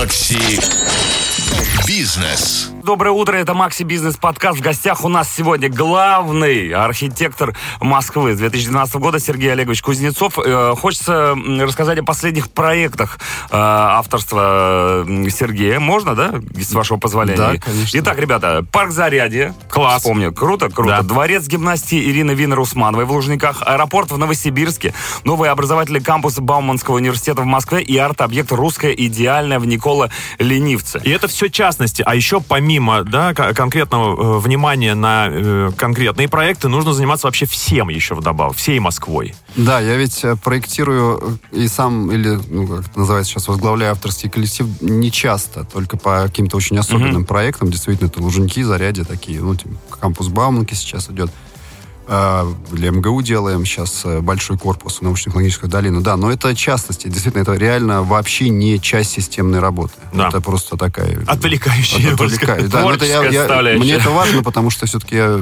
Макси Бизнес. Доброе утро, это Макси Бизнес Подкаст. В гостях у нас сегодня главный архитектор Москвы с 2012 года Сергей Олегович Кузнецов. Э, хочется рассказать о последних проектах э, авторства Сергея. Можно, да, с вашего позволения? Да, конечно. Итак, ребята, парк Зарядье. Класс. Помню, круто, круто. Да. Дворец гимнастии Ирины Винер-Усмановой в Лужниках, аэропорт в Новосибирске, новый образовательный кампус Бауманского университета в Москве и арт-объект «Русская идеальная» в Никола Ленивце. И это все частности. А еще помимо да, к- конкретного э, внимания на э, конкретные проекты, нужно заниматься вообще всем еще вдобавок, всей Москвой. Да, я ведь э, проектирую и сам, или, ну, как это называется сейчас, возглавляю авторский коллектив не часто, только по каким-то очень особенным проектам. Действительно, это Лужники, Зарядье такие, ну, типа, кампус Бауманки сейчас идет. А, Для МГУ делаем сейчас э, большой корпус научно-технологическую долину. Да, но это частности. Действительно, это реально вообще не часть системной работы. Да. Это просто такая... Отвлекающая, я бы Отвлекаю. сказал. Да, но это я- я- мне это важно, потому что все-таки я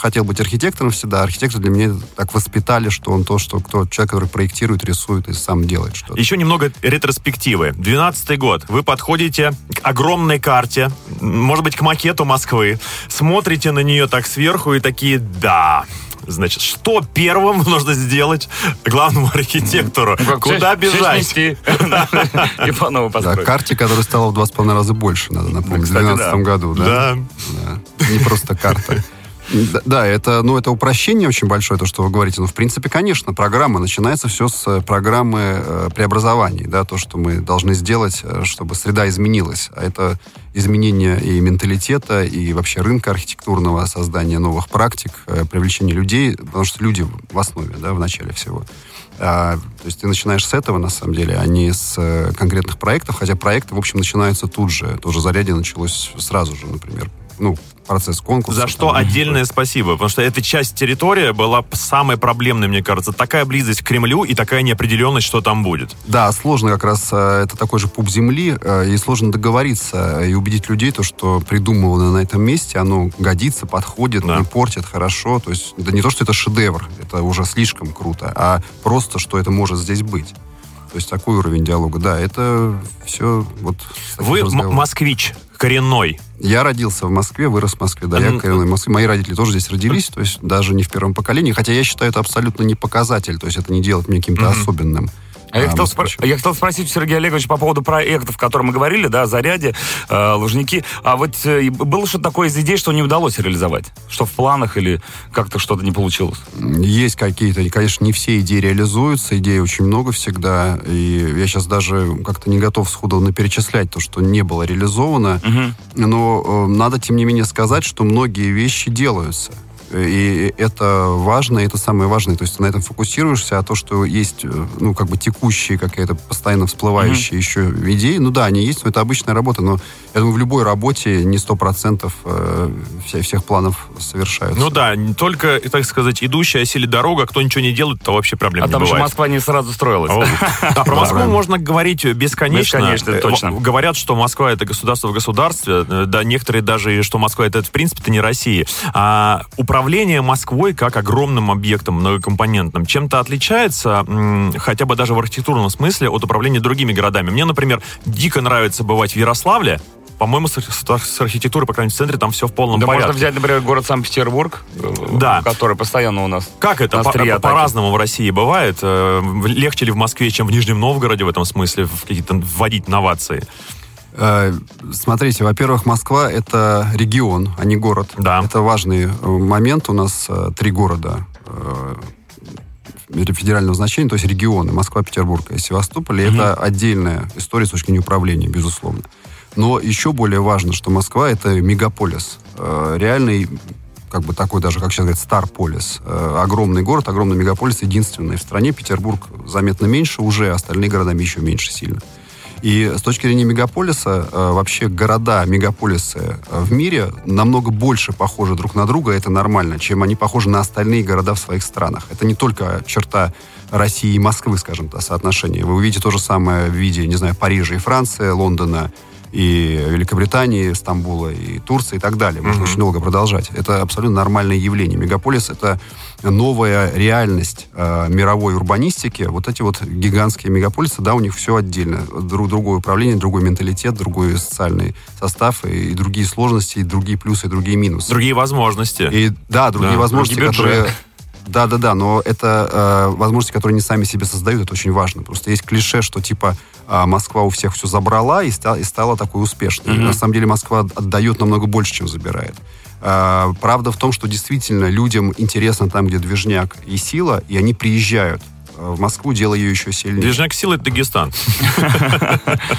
хотел быть архитектором всегда. Архитектор для меня так воспитали, что он то, что кто человек, который проектирует, рисует и сам делает что-то. Еще немного ретроспективы. 12 год. Вы подходите к огромной карте, может быть, к макету Москвы, смотрите на нее так сверху и такие, да, Значит, что первым нужно сделать главному архитектору? Куда Честь- честь бежать? нести. И по новой Да, построить. карте, которая стала в два с половиной раза больше, надо напомнить, в 2012 да. году. Да. Да. Да. Не просто карта. Да, это, ну, это упрощение очень большое, то, что вы говорите. Но, в принципе, конечно, программа. Начинается все с э, программы э, преобразований. Да, то, что мы должны сделать, э, чтобы среда изменилась. А это изменение и менталитета, и вообще рынка архитектурного, создание новых практик, э, привлечение людей, потому что люди в основе, да, в начале всего. А, то есть ты начинаешь с этого, на самом деле, а не с э, конкретных проектов, хотя проекты, в общем, начинаются тут же. Тоже зарядье началось сразу же, например. Ну, процесс конкурса. За что там, отдельное спасибо, потому что эта часть территории была самой проблемной, мне кажется. Такая близость к Кремлю и такая неопределенность, что там будет. Да, сложно как раз, э, это такой же пуп земли, э, и сложно договориться и убедить людей, то, что придумывано на этом месте, оно годится, подходит, Да. не портит хорошо. То есть, да не то, что это шедевр, это уже слишком круто, а просто, что это может здесь быть. То есть такой уровень диалога. Да, это все вот... Вы москвич коренной. Я родился в Москве, вырос в Москве, да, я коренной в Москве. Мои родители тоже здесь родились, то есть даже не в первом поколении, хотя я считаю это абсолютно не показатель, то есть это не делает меня каким-то особенным. А я, хотел спро- я хотел спросить у Сергея Олеговича по поводу проектов, о которых мы говорили, да, Заряде, э, Лужники. А вот э, было что-то такое из идей, что не удалось реализовать? Что в планах или как-то что-то не получилось? Есть какие-то, конечно, не все идеи реализуются, идей очень много всегда, и я сейчас даже как-то не готов сходу наперечислять то, что не было реализовано, Мгм. но э, надо, тем не менее, сказать, что многие вещи делаются. И это важно, и это самое важное. То есть ты на этом фокусируешься, а то, что есть, э, ну, как бы текущие какая-то постоянно всплывающие еще идеи, ну да, они есть, но это обычная работа, но я думаю, в любой работе не сто процентов э, всех планов совершаются. Ну да, не только, так сказать, идущая осили дорога, кто ничего не делает, то вообще проблем А не там бывает. Москва не сразу строилась. Да, про Москву можно говорить бесконечно. Бесконечно, Э, точно. Говорят, что Москва это государство в государстве. Э, Да, некоторые даже, что Москва это в принципе не Россия. А управление Москвой как огромным объектом многокомпонентным чем-то отличается, хотя бы даже в архитектурном смысле, от управления другими городами. Мне, например, дико нравится бывать в Ярославле. По-моему, с, с- архитектурой, по крайней мере, в центре там все в полном Да порядке. можно взять, например, город Санкт-Петербург, э, Да. который постоянно у нас. Как это? На По-. По-разному в России бывает. Э, Легче ли в Москве, чем в Нижнем Новгороде в этом смысле в какие-то вводить новации? Э, Смотрите, во-первых, Москва это регион, а не город. Да. Это важный э, момент. У нас э, три города федерального значения, то есть регионы Москва, Петербург и Севастополь. И это отдельная история с точки зрения управления, безусловно. Но еще более важно, что Москва это мегаполис. Реальный как бы такой даже, как сейчас говорят, Старполис. Огромный город, огромный мегаполис, единственный в стране. Петербург заметно меньше уже, остальные города еще меньше сильно. И с точки зрения мегаполиса, э, вообще города, мегаполисы э, в мире намного больше похожи друг на друга, это нормально, чем они похожи на остальные города в своих странах. Это не только черта России и Москвы, скажем так, соотношение. Вы увидите то же самое в виде, не знаю, Парижа и Франции, Лондона, и Великобритании, Стамбула, и Турции и так далее. Можно очень долго продолжать. Это абсолютно нормальное явление. Мегаполис — это новая реальность э, мировой урбанистики. Вот эти вот гигантские мегаполисы, да, у них все отдельно. Друг, другое управление, другой менталитет, другой социальный состав, и, и другие сложности, и другие плюсы, и другие минусы. Другие возможности. И, да, другие Да, возможности, другие которые... Да, да, да, но это э, возможности, которые они сами себе создают, это очень важно. Просто есть клише, что типа а, Москва у всех все забрала и, ста- и стала такой успешной. На самом деле Москва отдает намного больше, чем забирает. А, правда в том, что действительно людям интересно там, где движняк и сила, и они приезжают э, в Москву, делая ее еще сильнее. Движняк силы — это Дагестан.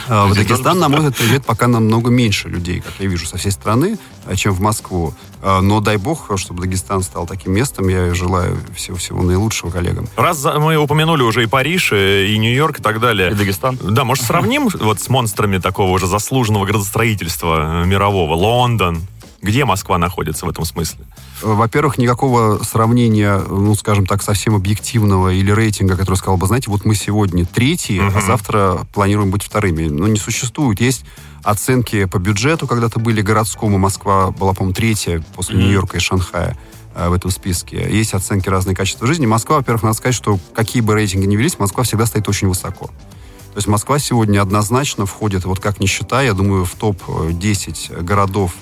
А, В Дагестан, на мой взгляд, приезжает пока намного меньше людей, как я вижу, со всей страны, а, чем в Москву. А, Но дай бог, чтобы Дагестан стал таким местом. Я желаю всего-всего наилучшего коллегам. Раз мы упомянули уже и Париж, и и Нью-Йорк и так далее. И Дагестан. Да, может, сравним вот с монстрами такого уже заслуженного градостроительства э, мирового? Лондон. Где Москва находится в этом смысле? Во-первых, никакого сравнения, ну, скажем так, совсем объективного или рейтинга, который сказал бы, знаете, вот мы сегодня третьи, а завтра планируем быть вторыми. Ну, не существует. Есть оценки по бюджету, когда-то были городскому. Москва была, по-моему, третья после Нью-Йорка и Шанхая э, в этом списке. Есть оценки разные качества жизни. Москва, во-первых, надо сказать, что какие бы рейтинги ни велись, Москва всегда стоит очень высоко. То есть Москва сегодня однозначно входит, вот как ни считай, я думаю, в топ-10 городов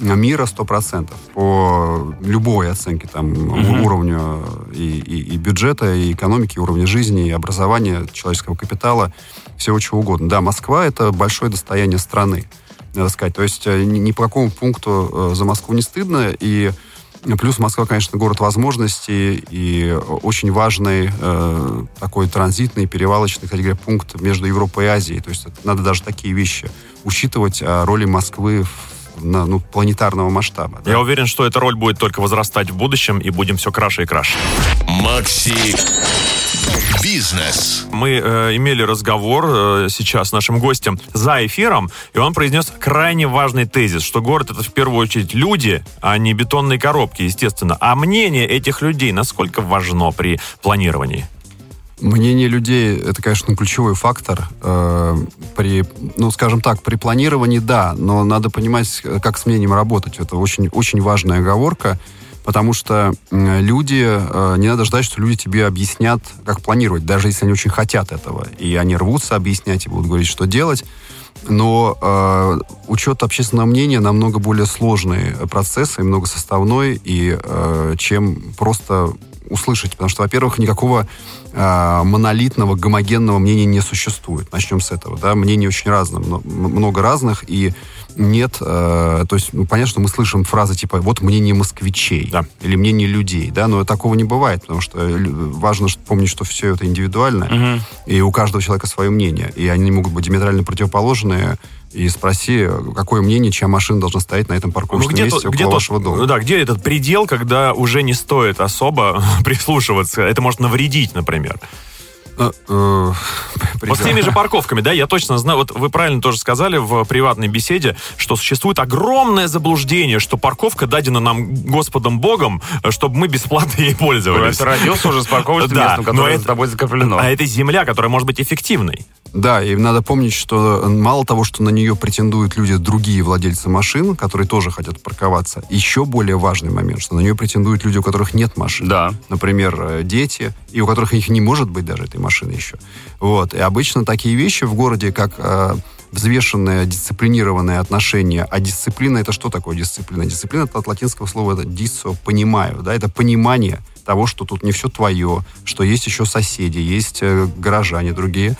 мира 100%. По любой оценке там Мгм. уровню и, и- и бюджета, и экономики, и уровня жизни, и образования, человеческого капитала, всего чего угодно. Да, Москва — это большое достояние страны, надо сказать. То есть э, ни, ни по какому пункту э, за Москву не стыдно, и Плюс Москва, конечно, город возможностей и очень важный э, такой транзитный, перевалочный, кстати говоря, пункт между Европой и Азией. То есть надо даже такие вещи учитывать о роли Москвы в- на, ну, планетарного масштаба. да. Я уверен, что эта роль будет только возрастать в будущем, и будем все краше и краше. Макси Бизнес. Мы э, имели разговор э, сейчас с нашим гостем за эфиром, и он произнес крайне важный тезис, что город это в первую очередь люди, а не бетонные коробки, естественно. А мнение этих людей насколько важно при планировании? Мнение людей это, конечно, ключевой фактор. Э, при, ну, скажем так, при планировании да, но надо понимать, как с мнением работать. Это очень, очень важная оговорка, потому что люди, э, не надо ждать, что люди тебе объяснят, как планировать, даже если они очень хотят этого. И они рвутся объяснять и будут говорить, что делать. Но э, учет общественного мнения намного более сложный процесс и многосоставной, и, э, чем просто услышать. Потому что, во-первых, никакого э, монолитного, гомогенного мнения не существует. Начнем с этого. Да? Мнений очень разных, много разных, и нет... э, то есть, ну, понятно, что мы слышим фразы типа «вот мнение москвичей» Да. или «мнение людей», да, но такого не бывает, потому что важно помнить, что все это индивидуально, Мгм. и у каждого человека свое мнение, и они могут быть диаметрально противоположные, и спроси, какое мнение, чья машина должна стоять на этом парковочном где месте около где вашего дома. ну да, где этот предел, когда уже не стоит особо прислушиваться? Это может навредить, например. Э, э, Вот с теми же парковками, да, я точно знаю, вот вы правильно тоже сказали в приватной беседе, что существует огромное заблуждение, что парковка дадена нам Господом Богом, э, чтобы мы бесплатно ей пользовались. Ты родился уже с парковочным Да, местом, но которое это- за тобой закреплено. А это земля, которая может быть эффективной. Да, и надо помнить, что мало того, что на нее претендуют люди, другие владельцы машин, которые тоже хотят парковаться, еще более важный момент, что на нее претендуют люди, у которых нет машин. Да. Например, дети, и у которых их не может быть даже этой машины еще. Вот. И обычно такие вещи в городе, как э, взвешенное, дисциплинированное отношение. А дисциплина это что такое дисциплина? Дисциплина это от латинского слова это диссо, понимаю, да, это понимание того, что тут не все твое, что есть еще соседи, есть э, горожане другие.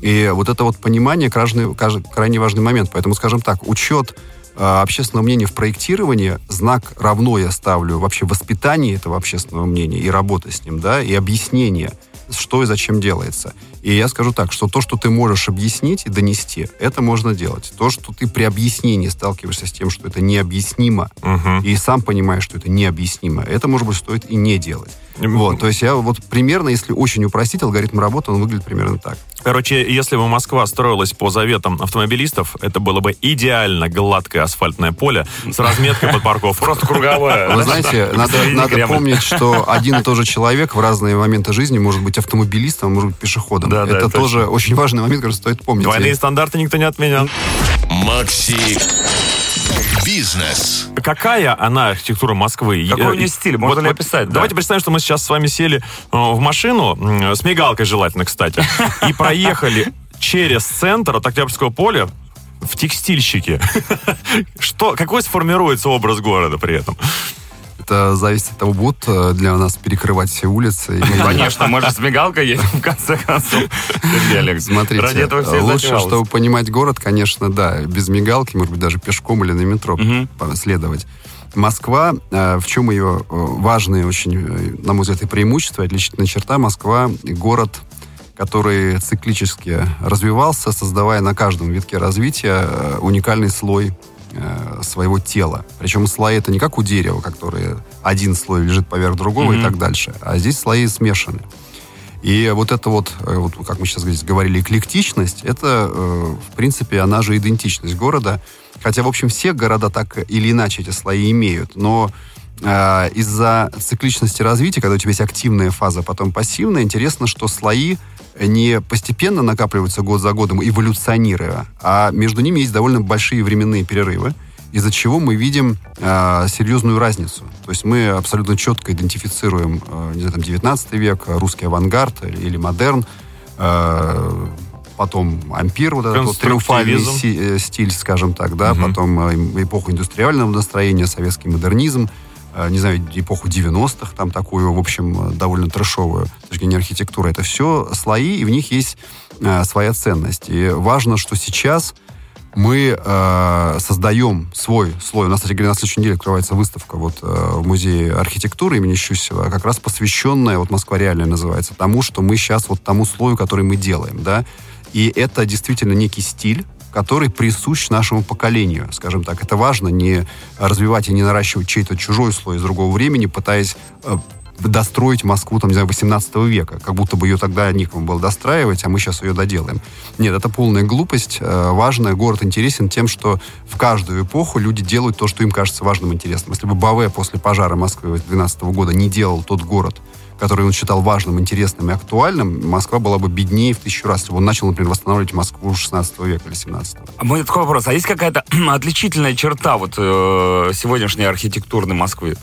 И вот это вот понимание крайне, крайне важный момент. Поэтому, скажем так, учет э, общественного мнения в проектировании, знак равно я ставлю вообще воспитание этого общественного мнения и работа с ним, да, и объяснение, что и зачем делается. И я скажу так, что то, что ты можешь объяснить и донести, это можно делать. То, что ты при объяснении сталкиваешься с тем, что это необъяснимо, Мгм. и сам понимаешь, что это необъяснимо, это, может быть, стоит и не делать. Вот, то есть я вот примерно, если очень упростить алгоритм работы, он выглядит примерно так. Короче, если бы Москва строилась по заветам автомобилистов, это было бы идеально гладкое асфальтное поле с разметкой под парковку. Просто круговая. Вы знаете, надо, надо помнить, что один и тот же человек в разные моменты жизни может быть автомобилистом, а может быть пешеходом. Да, да, это точно. тоже очень важный момент, который стоит помнить. Двойные стандарты никто не отменял. Макси Бизнес. Какая она архитектура Москвы? Какой у нее стиль? Можно ли описать? Да. Давайте представим, что мы сейчас с вами сели э, в машину, с мигалкой желательно, кстати, и проехали через центр от Октябрьского поля в текстильщики. Что, какой сформируется образ города при этом? Это зависит от того, будут э, для нас перекрывать все улицы. Конечно, мы же с мигалкой едем, в конце концов. Смотрите, лучше, чтобы понимать город, конечно, да, без мигалки, может быть, даже пешком или на метро следовать. Москва, э, в чем ее э, важные очень, на мой взгляд, и преимущество, и отличительная черта, Москва — город, который циклически развивался, создавая на каждом витке развития уникальный слой э, своего тела. Причем слои это не как у дерева, которые один слой лежит поверх другого и Мгм. так дальше, а здесь слои смешаны. И вот это вот, э, вот как мы сейчас здесь говорили, эклектичность, это, э, в принципе, она же идентичность города. Хотя, в общем, все города так или иначе эти слои имеют. Но из-за цикличности развития, когда у тебя есть активная фаза, потом пассивная, интересно, что слои не постепенно накапливаются год за годом, эволюционируя, а между ними есть довольно большие временные перерывы, из-за чего мы видим э, серьезную разницу. То есть мы абсолютно четко идентифицируем, э, не знаю, там, 19 век, русский авангард или, или модерн, э, потом ампир, вот этот вот триумфальный э, стиль, скажем так, да, Мгм. потом э, эпоху индустриального настроения, советский модернизм, не знаю, эпоху 90-х, там такую, в общем, э, довольно трэшовую с точки зрения архитектуры. Это все слои, и в них есть э, своя ценность. И важно, что сейчас мы э, создаем свой слой. У нас, кстати говоря, на следующей неделе открывается выставка вот, э, в Музее архитектуры имени Щусева, как раз посвященная, вот «Москва реальная» называется, тому, что мы сейчас, вот тому слою, который мы делаем, да. И это действительно некий стиль, который присущ нашему поколению, скажем так. Это важно не развивать и не наращивать чей-то чужой слой из другого времени, пытаясь э, достроить Москву, там, не знаю, 18 века, как будто бы ее тогда некому было достраивать, а мы сейчас ее доделаем. Нет, это полная глупость. Э, Важно, город интересен тем, что в каждую эпоху люди делают то, что им кажется важным и интересным. Если бы Баве после пожара Москвы 12 года не делал тот город, который он считал важным, интересным и актуальным, Москва была бы беднее в тысячу раз, если бы он начал, например, восстанавливать Москву 16 века или 17 А мой такой вопрос. А есть какая-то отличительная черта вот э, сегодняшней архитектурной Москвы?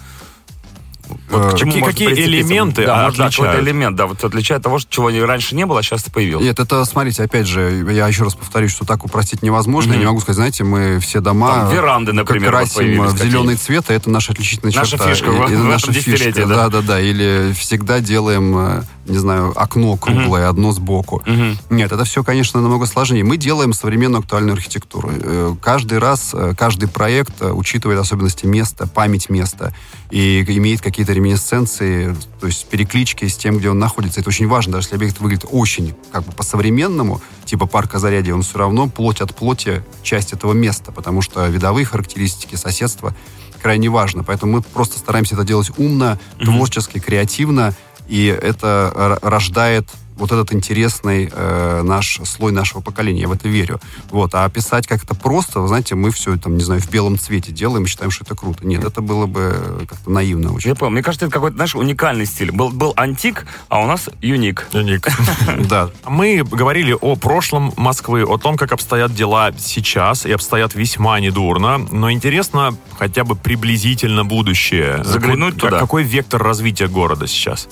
Вот Э, к чему какие- может какие элементы да, да, отличают? какой-то элемент, да, вот отличает того, что- чего раньше не было, а сейчас появилось. Нет, это, смотрите, опять же, я еще раз повторюсь, что так упростить невозможно. Я не могу сказать, знаете, мы все дома Там веранды, например, как красим в зеленый цвет, и это наша отличительная Наша черта. фишка И- в- и в этом наша десятилетии, фишка, да. Да-да-да. Или всегда делаем, э, не знаю, окно круглое, одно сбоку. Мгм. Нет, это все, конечно, намного сложнее. Мы делаем современную актуальную архитектуру. Э, Каждый раз, э, каждый проект э, учитывает особенности места, память места и имеет какие-то реминесценции, то есть переклички с тем, где он находится. Это очень важно, даже если объект выглядит очень как бы по-современному, типа парка Зарядье, он все равно плоть от плоти часть этого места, потому что видовые характеристики, соседства крайне важно. Поэтому мы просто стараемся это делать умно, творчески, креативно, и это рождает вот этот интересный э, наш слой нашего поколения. Я в это верю. Вот. А описать как-то просто, вы знаете, мы все там, не знаю, в белом цвете делаем и считаем, что это круто. Нет, это было бы э, как-то наивно очень. Я понял. Мне кажется, это какой-то, знаешь, уникальный стиль. Был, был антик, а у нас юник. Ник. Да. Мы говорили о прошлом Москвы, о том, как обстоят дела сейчас, и обстоят весьма недурно. Но интересно хотя бы приблизительно будущее. Заглянуть туда. Какой вектор развития города сейчас?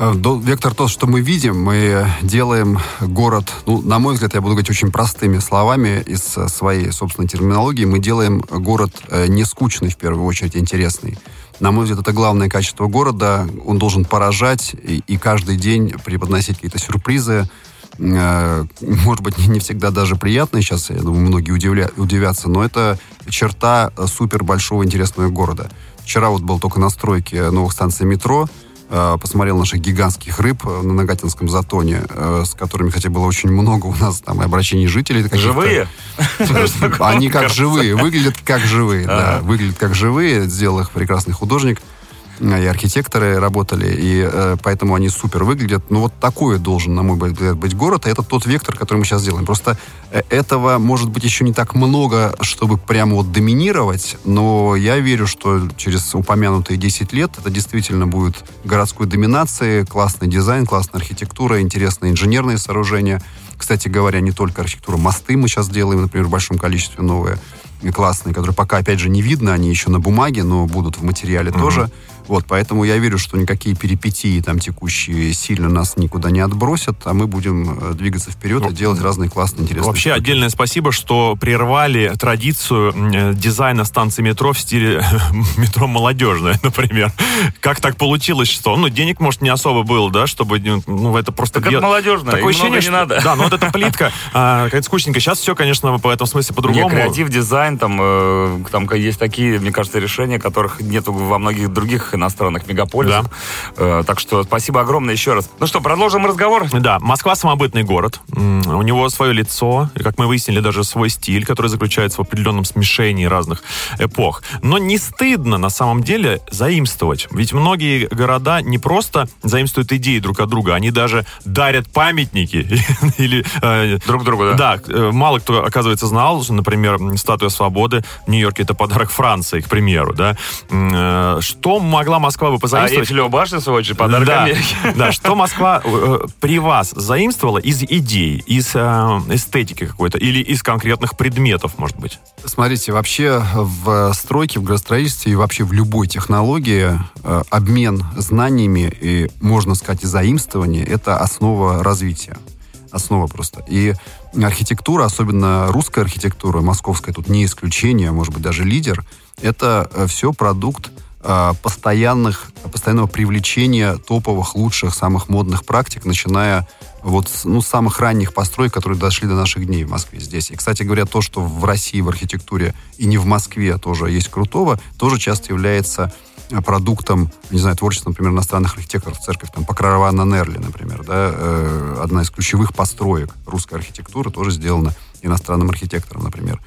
Э, Вектор тот, что мы видим, мы делаем город, ну, на мой взгляд, я буду говорить очень простыми словами из э, своей собственной терминологии, мы делаем город э, не скучный, в первую очередь, интересный. На мой взгляд, это главное качество города. Он должен поражать и, и каждый день преподносить какие-то сюрпризы. Может быть, не всегда даже приятные. Сейчас, я думаю, многие удивля- удивятся, но это черта супер большого интересного города. Вчера вот был только на стройке новых станций метро. Э, Посмотрел наших гигантских рыб э, на Нагатинском затоне, э, с которыми, кстати, было очень много у нас там обращений жителей. Живые? Они как живые, выглядят как живые, да, выглядят как живые, сделал их прекрасный художник. И архитекторы работали, и э, поэтому они супер выглядят. Но вот такой должен, на мой взгляд, быть город, и это тот вектор, который мы сейчас делаем. Просто э, этого может быть еще не так много, чтобы прямо вот доминировать, но я верю, что через упомянутые 10 лет это действительно будет городской доминацией, классный дизайн, классная архитектура, интересные инженерные сооружения. Кстати говоря, не только архитектура, мосты мы сейчас делаем, например, в большом количестве новые классные, которые пока, опять же, не видно, они еще на бумаге, но будут в материале mm-hmm. тоже. Вот, поэтому я верю, что никакие перипетии там текущие сильно нас никуда не отбросят, а мы будем э, двигаться вперед ну, и делать разные классные, интересные Вообще штуки. отдельное спасибо, что прервали традицию э, дизайна станции метро в стиле метро молодежное, например. Как так получилось, что, ну, денег, может, не особо было, да, чтобы, ну, это просто... Так это молодежное, Такое ощущение, не что... надо. Да, ну вот эта плитка, а, какая-то скучненькая. Сейчас все, конечно, в этом смысле по-другому. креатив, дизайн, там, э, там есть такие, мне кажется, решения, которых нет во многих других иностранных мегаполисах полюсов. Да. Э, так что спасибо огромное еще раз. Ну что, продолжим разговор? Да, Москва самобытный город. У него свое лицо, и, как мы выяснили, даже свой стиль, который заключается в определенном смешении разных эпох. Но не стыдно на самом деле заимствовать. Ведь многие города не просто заимствуют идеи друг от друга, они даже дарят памятники или э, друг другу, да? Да, э, мало кто, оказывается, знал, что, например, статуя свободы в Нью-Йорке это подарок Франции, к примеру, да. Что могла Москва бы позаимствовать? А Эйфелева башня, в свою очередь, подарок да, Америке. Да, что Москва э, при вас заимствовала из идей, из э, эстетики какой-то или из конкретных предметов, может быть? Смотрите, вообще в стройке, в градостроительстве и вообще в любой технологии э, обмен знаниями и, можно сказать, и заимствование – это основа развития. Основа просто. И архитектура, особенно русская архитектура, московская тут не исключение, может быть, даже лидер, это э, все продукт Э, постоянных, постоянного привлечения топовых, лучших, самых модных практик, начиная вот ну, с самых ранних построек, которые дошли до наших дней в Москве здесь. И, кстати говоря, то, что в России в архитектуре и не в Москве тоже есть крутого, тоже часто является э, продуктом, не знаю, творчества, например, иностранных архитекторов, церковь, там, Покрова на Нерли, например, да, э, одна из ключевых построек русской архитектуры тоже сделана иностранным архитектором, например.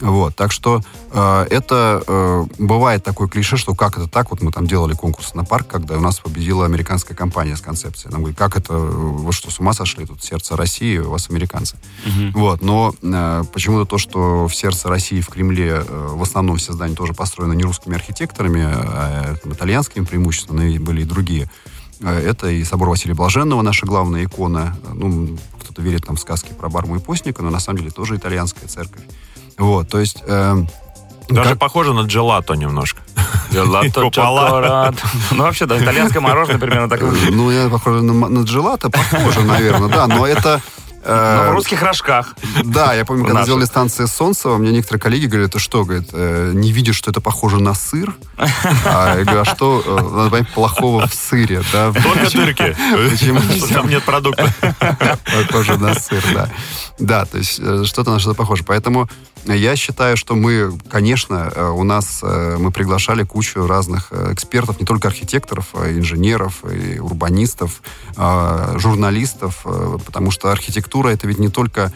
Вот, так что э, это э, бывает такое клише, что как это так, вот мы там делали конкурс на парк, когда у нас победила американская компания с концепцией. Нам говорят, как это, вы что, с ума сошли, тут сердце России, у вас американцы. Угу. Вот, но э, почему-то то, что в сердце России, в Кремле, э, в основном все здания тоже построены не русскими архитекторами, а там, итальянскими преимущественно, и были и другие. Э, это и собор Василия Блаженного, наша главная икона. Ну, кто-то верит там в сказки про Барму и Постника, но на самом деле тоже итальянская церковь. Вот, то есть... Э, Даже как... похоже на джелато немножко. Джелато, чоколад. Ну, вообще, да, итальянское мороженое примерно так Ну, я похоже на, на джелато, похоже, наверное, да, но это... Э, но в русских рожках. Да, я помню, когда сделали станции Солнцева, мне некоторые коллеги говорят, ты что, говорит, э, не видишь, что это похоже на сыр? А я говорю, а что, э, надо понять, плохого в сыре, да? Только дырки. Почему? Там нет продукта. Похоже на сыр, да. Да, то есть что-то на что-то похоже. Поэтому я считаю, что мы, конечно, э, у нас э, мы приглашали кучу разных э, экспертов, не только архитекторов, а инженеров, и урбанистов, журналистов, потому что архитектура это ведь не только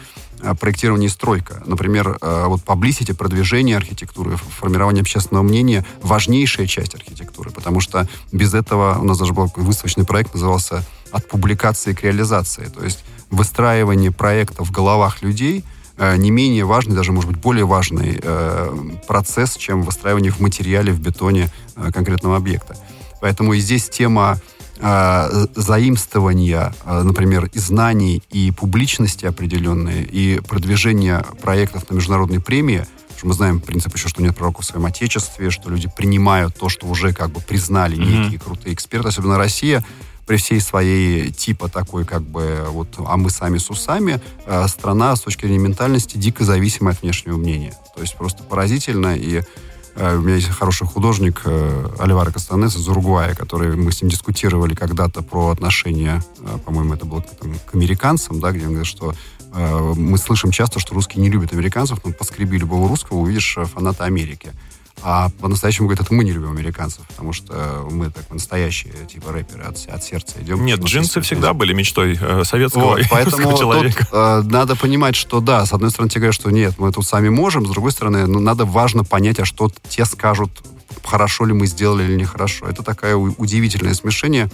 проектирование и стройка. Например, вот publicity, продвижение архитектуры, формирование общественного мнения – важнейшая часть архитектуры, потому что без этого у нас даже был выставочный проект, назывался «От публикации к реализации». То есть выстраивание проекта в головах людей – не менее важный, даже, может быть, более важный э, процесс, чем выстраивание в материале, в бетоне э, конкретного объекта. Поэтому и здесь тема заимствования, например, и знаний, и публичности определенной, и продвижения проектов на международной премии, что мы знаем принцип еще, что нет пророка в своем отечестве, что люди принимают то, что уже как бы признали mm-hmm. некие крутые эксперты, особенно Россия, при всей своей типа такой, как бы, вот, а мы сами с усами, э, страна с точки зрения ментальности дико зависимая от внешнего мнения. То есть просто поразительно, и э, у меня есть хороший художник э, Оливара Кастанес из Уругвая, который мы с ним дискутировали когда-то про отношения, э, по-моему, это было там, к американцам, да, где он говорит, что э, мы слышим часто, что русские не любят американцев, но поскреби любого русского, увидишь э, фаната Америки. А по-настоящему говорят, это мы не любим американцев, потому что мы так настоящие, типа рэперы от, от сердца идем. Нет, джинсы всегда были мечтой э, советского вот, поэтому человека. Тут, э, надо понимать, что да, с одной стороны тебе говорят, что нет, мы тут сами можем, с другой стороны, ну, надо важно понять, а что те скажут хорошо ли мы сделали или нехорошо. Это такое удивительное смешение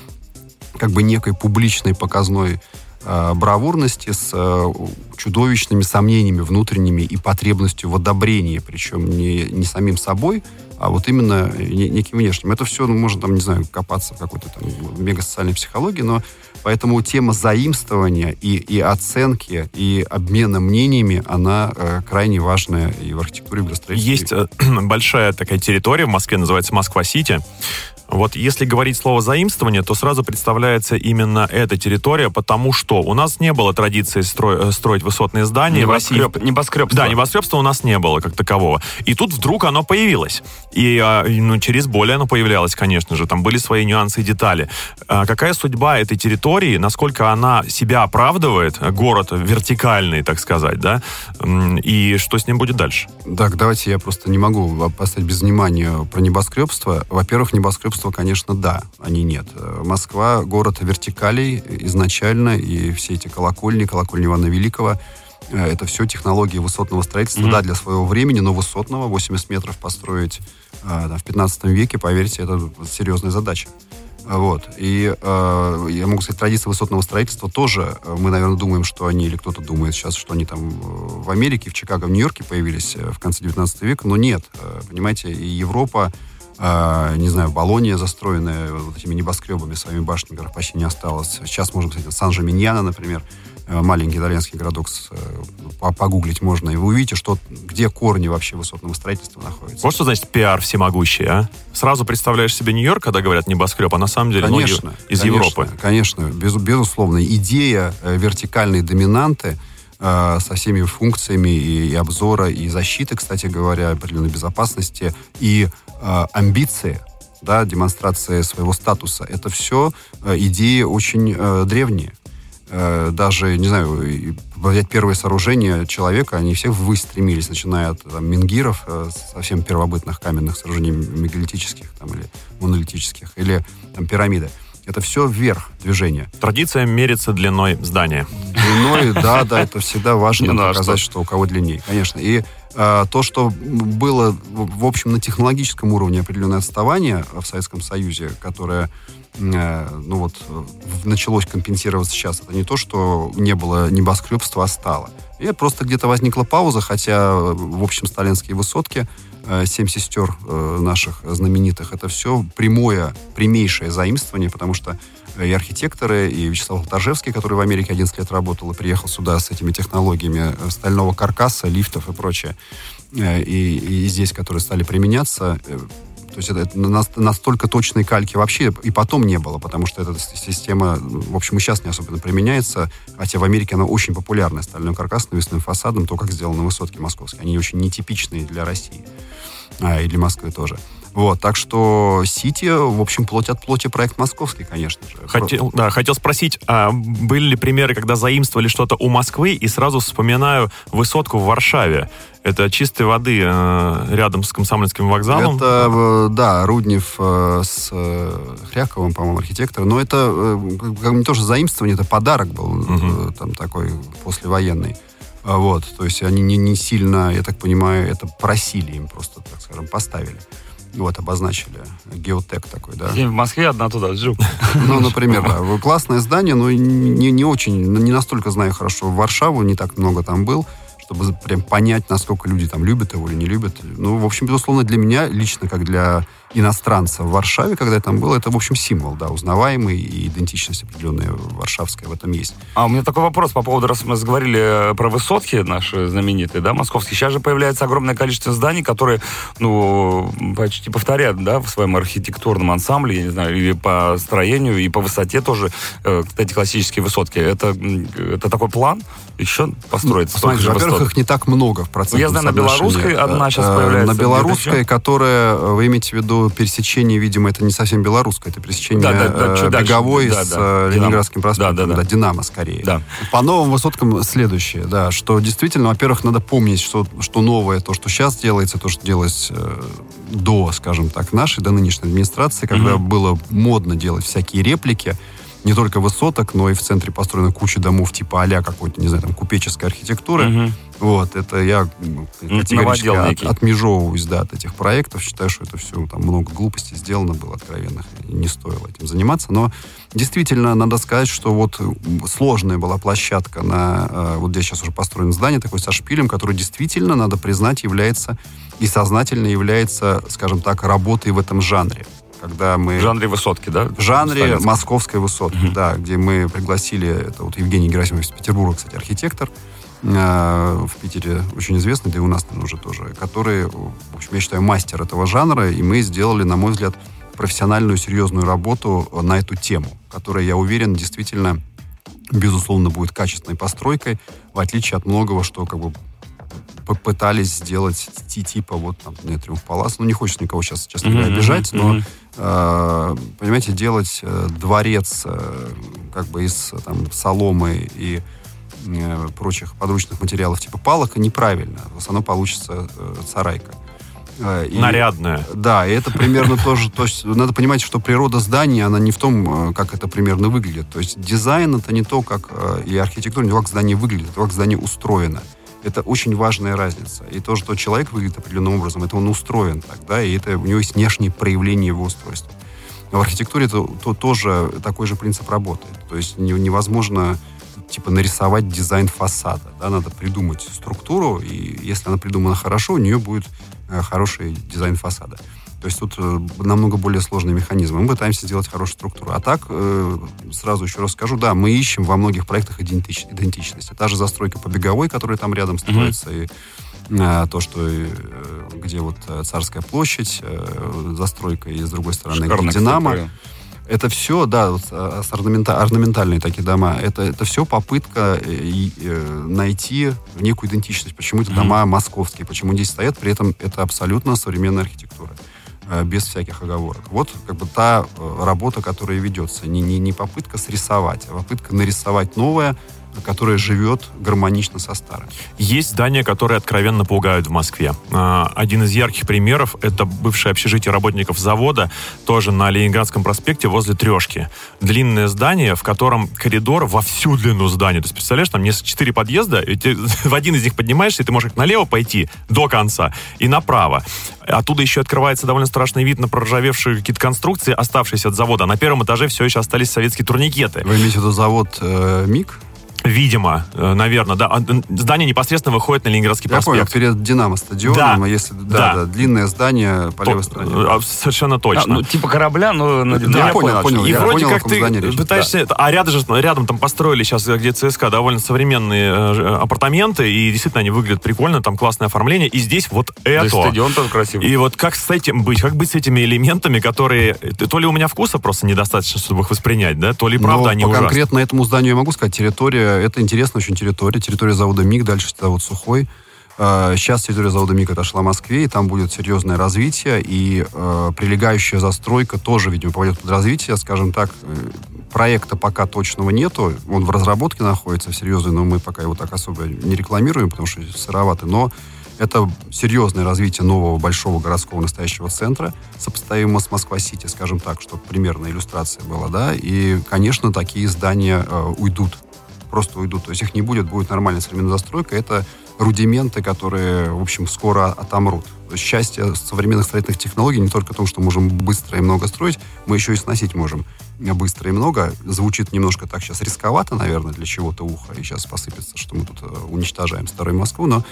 как бы некой публичной показной э, бравурности с э, чудовищными сомнениями внутренними и потребностью в одобрении, причем не, не самим собой, а вот именно не, неким внешним. Это все, ну, можно там, не знаю, копаться в какой-то там мегасоциальной психологии, но поэтому тема заимствования и, и оценки, и обмена мнениями, она э, крайне важная и в архитектуре, и в градостроительстве. Есть э, большая такая территория в Москве, называется Москва-Сити. Вот если говорить слово заимствование, то сразу представляется именно эта территория, потому что у нас не было традиции стро- э, строить высотные здания. Небоскреб, России... Небоскребства. Да, небоскребства у нас не было как такового. И тут вдруг оно появилось. И а, ну, через более оно появлялось, конечно же. Там были свои нюансы и детали. А какая судьба этой территории, насколько она себя оправдывает, город вертикальный, так сказать, да, и что с ним будет дальше? Так, давайте я просто не могу поставить без внимания про небоскребство. Во-первых, небоскребство удобства, конечно, да, они нет. Москва — город вертикалей изначально, и все эти колокольни, колокольни Ивана Великого, э, это все технологии высотного строительства, mm-hmm. да, для своего времени, но высотного, 80 метров построить э, в 15 веке, поверьте, это серьезная задача. Вот. И э, я могу сказать, традиция высотного строительства тоже, э, мы, наверное, думаем, что они, или кто-то думает сейчас, что они там в Америке, в Чикаго, в Нью-Йорке появились в конце 19 века, но нет. Понимаете, и Европа, э, не знаю, Болония, застроенная вот этими небоскребами, своими башнями, которых почти не осталось. Сейчас можем сказать, Сан-Жаминьяно, например, э, маленький итальянский городок, с, э, погуглить можно, и вы увидите, что, где корни вообще высотного строительства находятся. Вот что значит пиар всемогущий, а? Сразу представляешь себе Нью-Йорк, когда говорят небоскреб, а на самом деле конечно, из конечно, Европы. Конечно, без, безусловно. Идея э, вертикальной доминанты со всеми функциями и, и обзора, и защиты, кстати говоря, определенной безопасности, и амбиции, да, демонстрация своего статуса, это все э, идеи очень э, древние. Э, даже, не знаю, взять первые сооружения человека, они все ввысь стремились, начиная от там, мингиров, совсем первобытных каменных сооружений мегалитических там, или монолитических, или там, пирамиды. Это все вверх движение. Традиция мерится длиной здания. Длиной, да, да, это всегда важно показать, что у кого длиннее, конечно. И а, то, что было, в общем, на технологическом уровне определенное отставание в Советском Союзе, которое э, ну вот, началось компенсироваться сейчас, это не то, что не было небоскребства, а стало. И просто где-то возникла пауза, хотя, в общем, сталинские высотки, э, семь сестер э, наших знаменитых, это все прямое, прямейшее заимствование, потому что и архитекторы, и Вячеслав Торжевский, который в Америке 11 лет работал и приехал сюда с этими технологиями э, стального каркаса, лифтов и прочее, э, и, и здесь, которые стали применяться, э, то есть это настолько точной кальки вообще и потом не было, потому что эта система, в общем, и сейчас не особенно применяется, хотя в Америке она очень популярная, стальной каркас с навесным фасадом, то, как сделаны высотки московские. Они очень нетипичные для России, а, и для Москвы тоже. Вот, так что Сити, в общем, плоть от плоти проект московский, конечно же. Хотел, да, хотел спросить, а были ли примеры, когда заимствовали что-то у Москвы, и сразу вспоминаю высотку в Варшаве. Это чистой воды э, рядом с Комсомольским вокзалом. Это, э, да, Руднев э, с Хряковым, по-моему, архитектор. Но это как не тоже заимствование, это подарок был угу. там такой послевоенный. А вот, то есть они не, не сильно, я так понимаю, это просили им просто, так скажем, поставили. Вот, обозначили. Геотек такой, да. в Москве, одна туда, джу. Ну, например, да. Классное здание, но не, не очень, не настолько знаю хорошо Варшаву, не так много там был чтобы прям понять, насколько люди там любят его или не любят. Ну, в общем, безусловно, для меня лично, как для иностранца в Варшаве, когда я там был, это, в общем, символ, да, узнаваемый, и идентичность определенная варшавская в этом есть. А у меня такой вопрос по поводу, раз мы заговорили про высотки наши знаменитые, да, московские, сейчас же появляется огромное количество зданий, которые, ну, почти повторяют, да, в своем архитектурном ансамбле, я не знаю, или по строению, и по высоте тоже, э, кстати, классические высотки. Это, это такой план еще построить ну, смотрите, Во-первых, их не так много в процентном Я знаю, на Белорусской одна сейчас э, появляется. На Белорусской, которая, вы имеете в виду пересечение, видимо, это не совсем белорусское, это пересечение да, да, да, э, беговой да, с да, э, Ленинградским проспектом. Да, да, да. да, Динамо скорее. Да. По новым высоткам следующее, да, что действительно, во-первых, надо помнить, что, что новое, то, что сейчас делается, то, что делалось э, до, скажем так, нашей, до нынешней администрации, когда угу. было модно делать всякие реплики, не только высоток, но и в центре построена куча домов типа а какой-то, не знаю, там, купеческой архитектуры. Мгм. Вот, это я категорически от- отмежевываюсь, да, от этих проектов. Считаю, что это все, там много глупостей сделано было откровенных, и не стоило этим заниматься. Но действительно, надо сказать, что вот сложная была площадка на, э, вот здесь сейчас уже построено здание такое со шпилем, который действительно, надо признать, является и сознательно является, скажем так, работой в этом жанре. Когда мы... В жанре высотки, да? В жанре Сталинской. московской высотки, да, где мы пригласили, это вот Евгений Герасимов из Петербурга, кстати, архитектор, э, в Питере очень известный, да и у нас там уже тоже, который, в общем, я считаю, мастер этого жанра, и мы сделали, на мой взгляд, профессиональную, серьезную работу на эту тему, которая, я уверен, действительно, безусловно, будет качественной постройкой, в отличие от многого, что как бы попытались сделать ти- типа вот там Триумф Палас. Ну, не хочется никого сейчас, честно говоря, обижать, но, э, понимаете, делать э, дворец э, как бы из там соломы и прочих подручных материалов типа палок неправильно. В основном получится сарайка. И- Нарядная. да, и это примерно тоже, то есть надо понимать, что природа здания, она не в том, как это примерно выглядит. То есть дизайн это не то, как и архитектура, не то, как здание выглядит, это как здание устроено. Это очень важная разница. И то, что человек выглядит определенным образом, это он устроен так, да, и это у него есть внешнее проявление его устройства. В архитектуре это, то, тоже такой же принцип работает. То есть не- невозможно типа нарисовать дизайн фасада. Да? Надо придумать структуру, и если она придумана хорошо, у нее будет э, хороший дизайн фасада. То есть тут э, намного более сложный механизм. Мы пытаемся сделать хорошую структуру. А так, э, сразу еще раз скажу, да, мы ищем во многих проектах идентич- идентичность. Та же застройка по Беговой, которая там рядом строится, и э, то, что где вот Царская площадь, застройка, и с другой стороны, Шикарно, Динамо. кстати. Это все, да, вот, а, с орнамента- орнаментальные такие дома. Это, это все попытка и, э, найти некую идентичность. Почему это дома московские, почему здесь стоят, при этом это абсолютно современная архитектура. Э, Без всяких оговорок. Вот как бы та э, работа, которая ведется. Не, не, не попытка срисовать, а попытка нарисовать новое, которое живет гармонично со старым. Есть здания, которые откровенно пугают в Москве. А, Один из ярких примеров — это бывшее общежитие работников завода, тоже на Ленинградском проспекте возле Трешки. Длинное здание, в котором коридор во всю длину здания. То есть, представляешь, там несколько, четыре подъезда, и ты в один из них поднимаешься, и ты можешь налево пойти до конца и направо. Оттуда еще открывается довольно страшный вид на проржавевшие какие-то конструкции, оставшиеся от завода. На первом этаже все еще остались советские турникеты. Вы имеете в виду завод э, МИГ? Видимо, э, наверное, да. А, Здание непосредственно выходит на Ленинградский Я проспект. перед Динамо стадионом, Да. а если да, Да. да, длинное здание по То- левой стороне. э, Совершенно А, точно. ну, типа корабля, но... на- Да, на- я понял, понял. И я вроде понял, как ты пытаешься... А рядом же рядом там построили сейчас, где ЦСКА, довольно современные э, апартаменты, и действительно они выглядят прикольно, там классное оформление. И здесь вот Да, это. и стадион тоже красивый. И вот как с этим быть? Как быть с этими элементами, которые... То ли у меня вкуса просто недостаточно, чтобы их воспринять, да? То ли правда Но они по ужасны. конкретно этому зданию я могу сказать, территория, это интересная очень территория, территория завода МИГ, дальше завод Сухой. Э, Сейчас территория завода МИГ отошла Москве, и там будет серьезное развитие, и э, прилегающая застройка тоже, видимо, пойдет под развитие, скажем так. э, Проекта пока точного нету, он в разработке находится, серьезный, но мы пока его так особо не рекламируем, потому что сыроватый, но это серьезное развитие нового большого городского настоящего центра, сопоставимого с Москва-Сити, скажем так, чтобы примерная иллюстрация была, да, и, конечно, такие здания э, уйдут, просто уйдут, то есть их не будет, будет нормальная современная застройка, это рудименты, которые, в общем, скоро отомрут. Счастье современных строительных технологий не только в том, что можем быстро и много строить, мы еще и сносить можем быстро и много. Звучит немножко так сейчас рисковато, наверное, для чего-то ухо, и сейчас посыпется, что мы тут э, уничтожаем старую Москву, но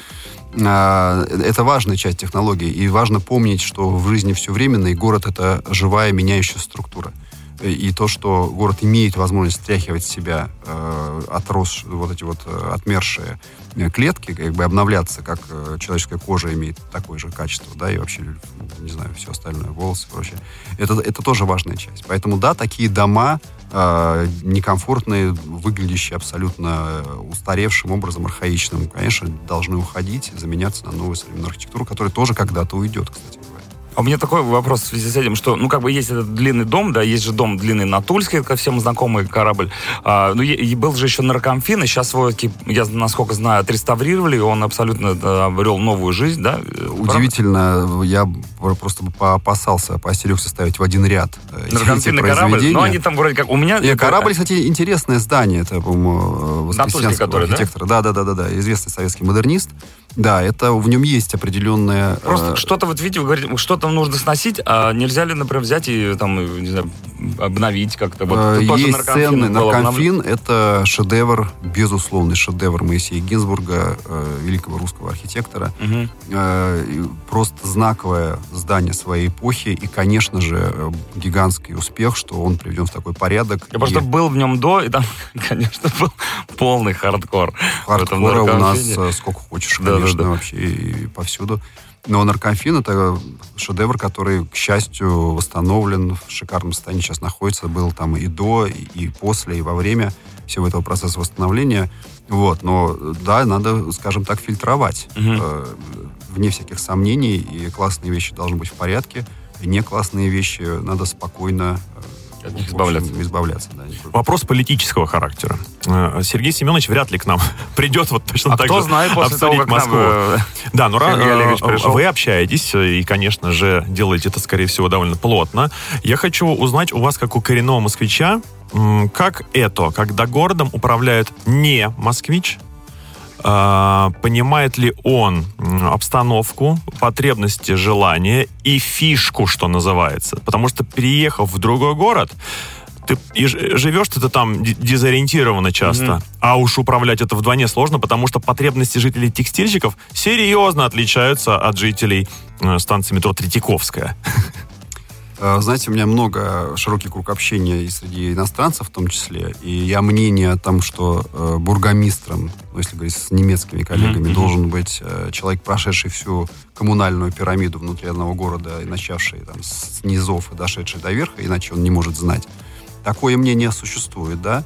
э, это важная часть технологий, и важно помнить, что в жизни все временно, и город — это живая меняющая структура. И- И то, что город имеет возможность стряхивать себя э, отрос, вот эти вот э, отмершие э, клетки, как бы обновляться, как э, человеческая кожа имеет такое же качество, да, и вообще, не знаю, все остальное, волосы и прочее. Это, это тоже важная часть. Поэтому, да, такие дома э, некомфортные, выглядящие абсолютно э, устаревшим образом, архаичным, конечно, должны уходить, заменяться на новую современную архитектуру, которая тоже когда-то уйдет, кстати. А у меня такой вопрос в связи с этим, что, ну, как бы есть этот длинный дом, да, есть же дом длинный на Тульске, это всем знакомый корабль. А, ну, и, и был же еще наркомфин, и сейчас его, я, насколько знаю, отреставрировали, и он абсолютно да, обрел новую жизнь, да, удивительно, я просто бы поопасался, поостерегся ставить в один ряд э, эти Наркомфильный корабль, но они там вроде как... У меня... Нет, корабль, кстати, интересное здание. Это, по-моему, воскресенского который, да? архитектора. Да? да, да, да, да, известный советский модернист. Да, это в нем есть определенная... Просто э, что-то вот видите, вы говорите, что-то нужно сносить, а нельзя ли, например, взять и там, не знаю, обновить как-то? Вот, тоже есть наркомфин обновлен. наркомфин. Это шедевр, безусловный шедевр Моисея Гинзбурга, э, великого русского архитектора. И просто знаковое здание своей эпохи. И, конечно же, гигантский успех, что он приведен в такой порядок. Я просто И был в нем до, и там, конечно, был полный хардкор. Хардкора у нас сколько хочешь, Да, да, конечно, да. вообще и повсюду. Но наркомфин это шедевр, который, к счастью, восстановлен в шикарном состоянии сейчас находится. Был там и до, и, после, и во время всего этого процесса восстановления. Вот, но да, надо, скажем так, фильтровать. Э, вне всяких сомнений, и классные вещи должны быть в порядке, и не классные вещи надо спокойно э, От них в общем, избавляться. избавляться, да. Вопрос политического характера. Э, Сергей Семенович вряд ли к нам придет вот точно А так кто же знает после того, как нам, Москву. э, Да, Олегович э, вы общаетесь и, конечно же, делаете это, скорее всего, довольно плотно. Я хочу узнать у вас, как у коренного москвича, как это, когда городом управляет не москвич, понимает ли он обстановку, потребности, желания и фишку, что называется. Потому что переехав в другой город, ты ж- живешь ты там дезориентированно часто, а уж управлять это вдвойне сложно, потому что потребности жителей текстильщиков серьезно отличаются от жителей э, станции метро Третьяковская. Э, Знаете, у меня много, широкий круг общения и среди иностранцев в том числе. И я мнение о том, что э, бургомистром, ну, если говорить с немецкими коллегами, Мгм. должен быть э, человек, прошедший всю коммунальную пирамиду внутри одного города и начавший там, с низов и дошедший до верха, иначе он не может знать. Такое мнение существует, да.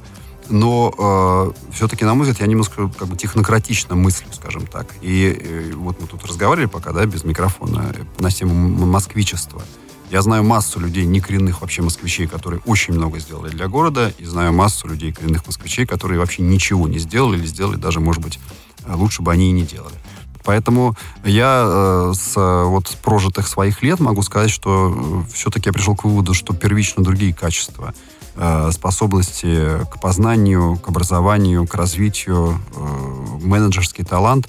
Но все-таки, на мой взгляд, я немножко как бы технократично мыслю, скажем так. И э, вот мы тут разговаривали пока, да, без микрофона, э, на тему москвичества. Я знаю массу людей, не коренных вообще москвичей, которые очень много сделали для города, и знаю массу людей, коренных москвичей, которые вообще ничего не сделали, или сделали даже, может быть, э, лучше бы они и не делали. Поэтому я э, с э, вот с прожитых своих лет могу сказать, что все-таки я пришел к выводу, что первично другие качества. Способности к познанию, к образованию, к развитию, менеджерский талант,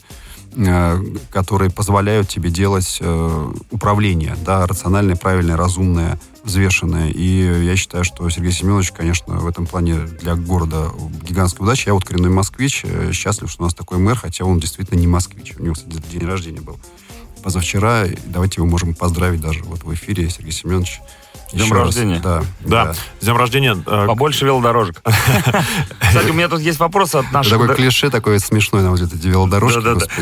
которые позволяют тебе делать э, управление, да, рациональное, правильное, разумное, взвешенное. И я считаю, что Сергей Семенович, конечно, в этом плане для города гигантская удача. Я вот коренной москвич, э, счастлив, что у нас такой мэр, хотя он действительно не москвич. У него, кстати, день рождения был позавчера. Давайте его можем поздравить даже вот в эфире, Сергей Семенович. С днем Еще раз. рождения. Да, Да, с днем рождения. э, Побольше велодорожек. Кстати, у меня тут есть вопрос от наших... Такое клише такое смешное, на вот эти велодорожки.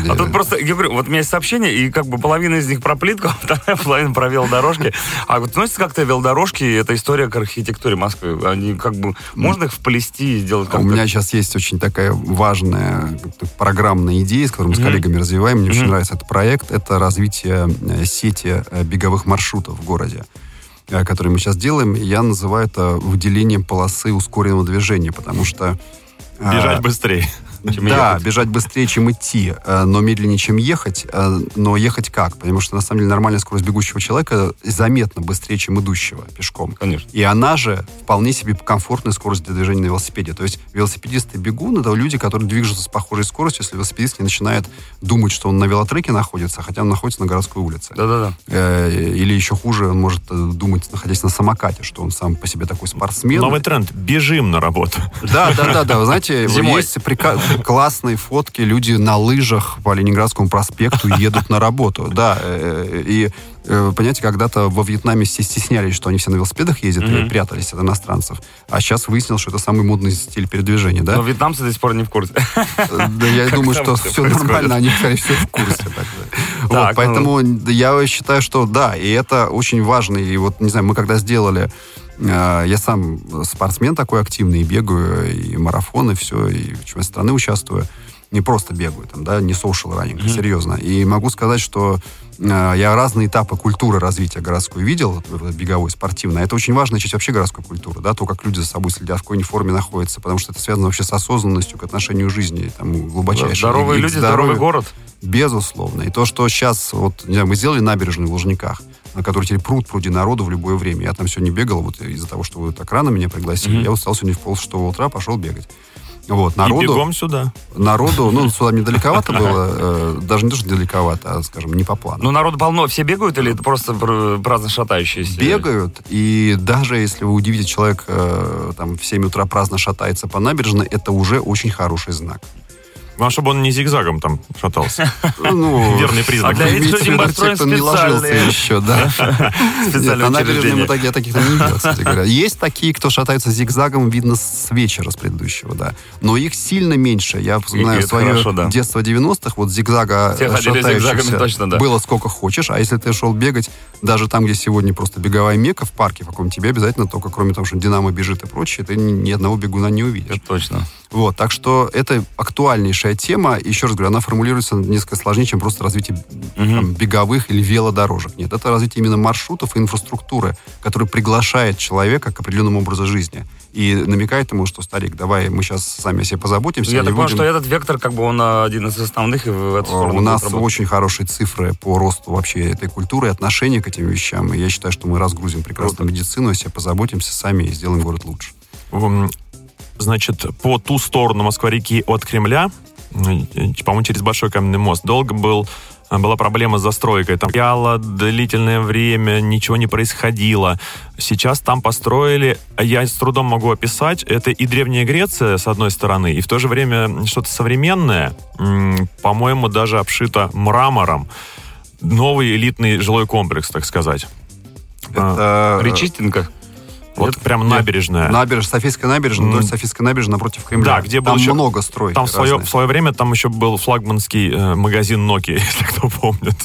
А тут просто, я говорю, вот у меня есть сообщение, и как бы половина из них про плитку, а вторая половина про велодорожки. А вот относятся как-то велодорожки, и эта история к архитектуре Москвы? Они как бы, можно их вплести и сделать А как-то? У меня сейчас есть очень такая важная программная идея, с которой мы с коллегами развиваем. Мне очень нравится этот проект. Это развитие э, сети э, беговых маршрутов в городе, который мы сейчас делаем. Я называю это выделением полосы ускоренного движения, потому что... э, Бежать быстрее. Чем да, ехать. бежать быстрее, чем идти, э, но медленнее, чем ехать. э, Но ехать как? Потому что, на самом деле, нормальная скорость бегущего человека заметно быстрее, чем идущего пешком. Конечно. И она же вполне себе комфортная скорость для движения на велосипеде. То есть велосипедисты бегун — это люди, которые движутся с похожей скоростью, если велосипедист не начинает думать, что он на велотреке находится, хотя он находится на городской улице. Да-да-да. Э, Или еще хуже, он может думать, находясь на самокате, что он сам по себе такой спортсмен. Новый тренд. Бежим на работу. Да, да, да, да. Вы знаете, Зимой. есть прика- классные фотки, люди на лыжах по Ленинградскому проспекту едут на работу. Да, э, и э, понимаете, когда-то во Вьетнаме все стеснялись, что они все на велосипедах ездят и Мгм. прятались от иностранцев. А сейчас выяснилось, что это самый модный стиль передвижения, да? Но вьетнамцы до сих пор не в курсе. Э, Да, я думаю, что все нормально, они, скорее всего, в курсе. Вот, ну. поэтому я считаю, что да, и это очень важно. И вот, не знаю, мы когда сделали э, я сам спортсмен такой активный, и бегаю, и марафоны, все, и в чемпионате страны участвую. не просто бегаю, там, да, не social running, mm-hmm. серьезно. И могу сказать, что э, я разные этапы культуры развития городской видел, беговой, спортивной. Это очень важная часть вообще городской культуры, да, то, как люди за собой следят, в какой форме находятся, потому что это связано вообще с осознанностью к отношению жизни, там, глубочайшей. Здоровые люди, здоровый город. Безусловно. И то, что сейчас, вот, не знаю, мы сделали набережную в Лужниках, на который теперь пруд пруди народу в любое время. Я там сегодня бегал, вот из-за того, что вы так рано меня пригласили, mm-hmm. я устал сегодня в пол шестого утра, пошел бегать. Вот, народу, и бегом сюда. Народу, ну, сюда мне далековато было, э, даже не то, что далековато, а, скажем, не по плану. Ну, народу полно, все бегают или это просто праздно шатающиеся? Бегают, и даже если вы удивите человек, э, там, в 7 утра праздно шатается по набережной, это уже очень хороший знак. Главное, чтобы он не зигзагом там шатался. Ну, Верный признак. А для этих людей мы строим кто не ложился еще, да. Специальное учреждение. так, я таких не видел, кстати говоря. Есть такие, кто шатаются зигзагом, видно с вечера, с предыдущего, да. Но их сильно меньше. Я знаю свое детство 90-х, вот зигзага шатающихся было сколько хочешь, а если ты шел бегать, даже там, где сегодня просто беговая мека в парке в каком тебе обязательно только, кроме того, что Динамо бежит и прочее, ты ни одного бегуна не увидишь. Это точно. Вот, так что это актуальнейшая тема. Еще раз говорю, она формулируется несколько сложнее, чем просто развитие угу. там, беговых или велодорожек. Нет, это развитие именно маршрутов и инфраструктуры, которая приглашает человека к определенному образу жизни и намекает ему, что, старик, давай мы сейчас сами о себе позаботимся. Я так понимаю, что этот вектор, как бы, он один из основных, и в эту сторону У нас работать. очень хорошие цифры по росту вообще этой культуры и отношения к этим вещам, и я считаю, что мы разгрузим прекрасную Круто. медицину, о себе позаботимся сами и сделаем город лучше значит, по ту сторону Москва-реки от Кремля, по-моему, через Большой Каменный мост, долго был была проблема с застройкой. Там стояло длительное время, ничего не происходило. Сейчас там построили, я с трудом могу описать, это и Древняя Греция, с одной стороны, и в то же время что-то современное, по-моему, даже обшито мрамором. Новый элитный жилой комплекс, так сказать. Это... Причистенко? Вот Нет, прям набережная. Набережная, Софийская набережная, вдоль Софийской набережной напротив Кремля. Да, где был Там еще, много стройки Там в свое, в свое время там еще был флагманский э, магазин Nokia, если кто помнит.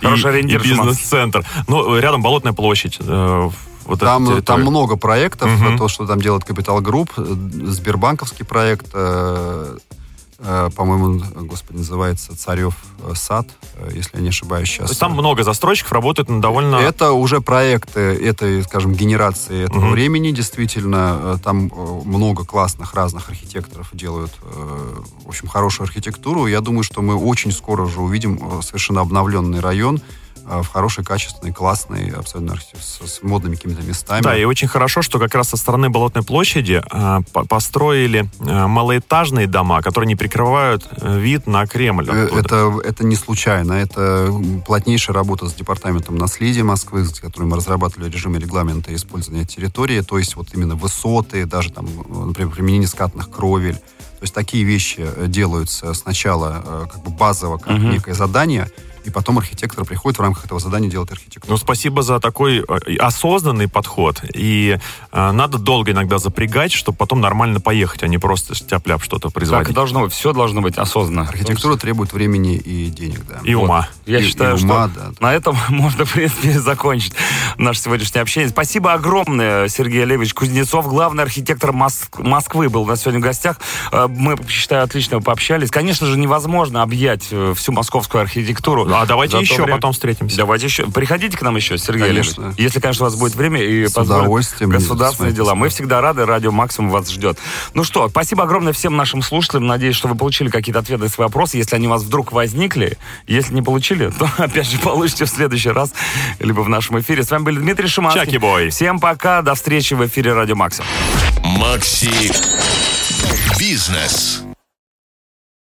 Хороший и. И бизнес-центр. Ну, рядом Болотная площадь. Э, вот там, там много проектов, угу. то, что там делает Capital Group, э, Сбербанковский проект, Э, по-моему, господи, называется Царев э, сад, э, если я не ошибаюсь сейчас. То есть там много застройщиков работают на довольно... Это уже проекты этой, скажем, генерации этого угу. времени, действительно. Там много классных разных архитекторов делают, в общем, хорошую архитектуру. Я думаю, что мы очень скоро уже увидим совершенно обновленный район, в хороший, качественный, классный, абсолютно с, с модными какими-то местами. Да, и очень хорошо, что как раз со стороны Болотной площади э, построили э, малоэтажные дома, которые не прикрывают э, вид на Кремль. Э, это, это не случайно. Это плотнейшая работа с департаментом наследия Москвы, с которым мы разрабатывали режимы регламента использования территории, то есть вот именно высоты, даже там, например, применение скатных кровель. То есть такие вещи делаются сначала как бы базово, как угу. некое задание, и потом архитектор приходит в рамках этого задания делать архитектуру. Ну, спасибо за такой э, осознанный подход. И э, надо долго иногда запрягать, чтобы потом нормально поехать, а не просто тяп что-то производить. Так должно быть. Все должно быть осознанно. Архитектура требует времени и денег, да. И вот. ума. Я и, считаю, и ума, что да. на этом можно, в принципе, закончить наше сегодняшнее общение. Спасибо огромное, Сергей Олегович Кузнецов, главный архитектор Моск... Москвы, был у нас сегодня в гостях. Э, мы, считаю, отлично пообщались. Конечно же, невозможно объять всю московскую архитектуру а давайте еще время... потом встретимся. Давайте еще. Приходите к нам еще, Сергей конечно. Олегович. Если, конечно, у вас будет время и С удовольствием. Государственные дела. Мы всегда рады. Радио Максимум вас ждет. Ну что, спасибо огромное всем нашим слушателям. Надеюсь, что вы получили какие-то ответы на свои вопросы. Если они у вас вдруг возникли, если не получили, то опять же получите в следующий раз, либо в нашем эфире. С вами был Дмитрий Шиманский. Чаки бой. Всем пока. До встречи в эфире Радио Максимум. Макси Бизнес.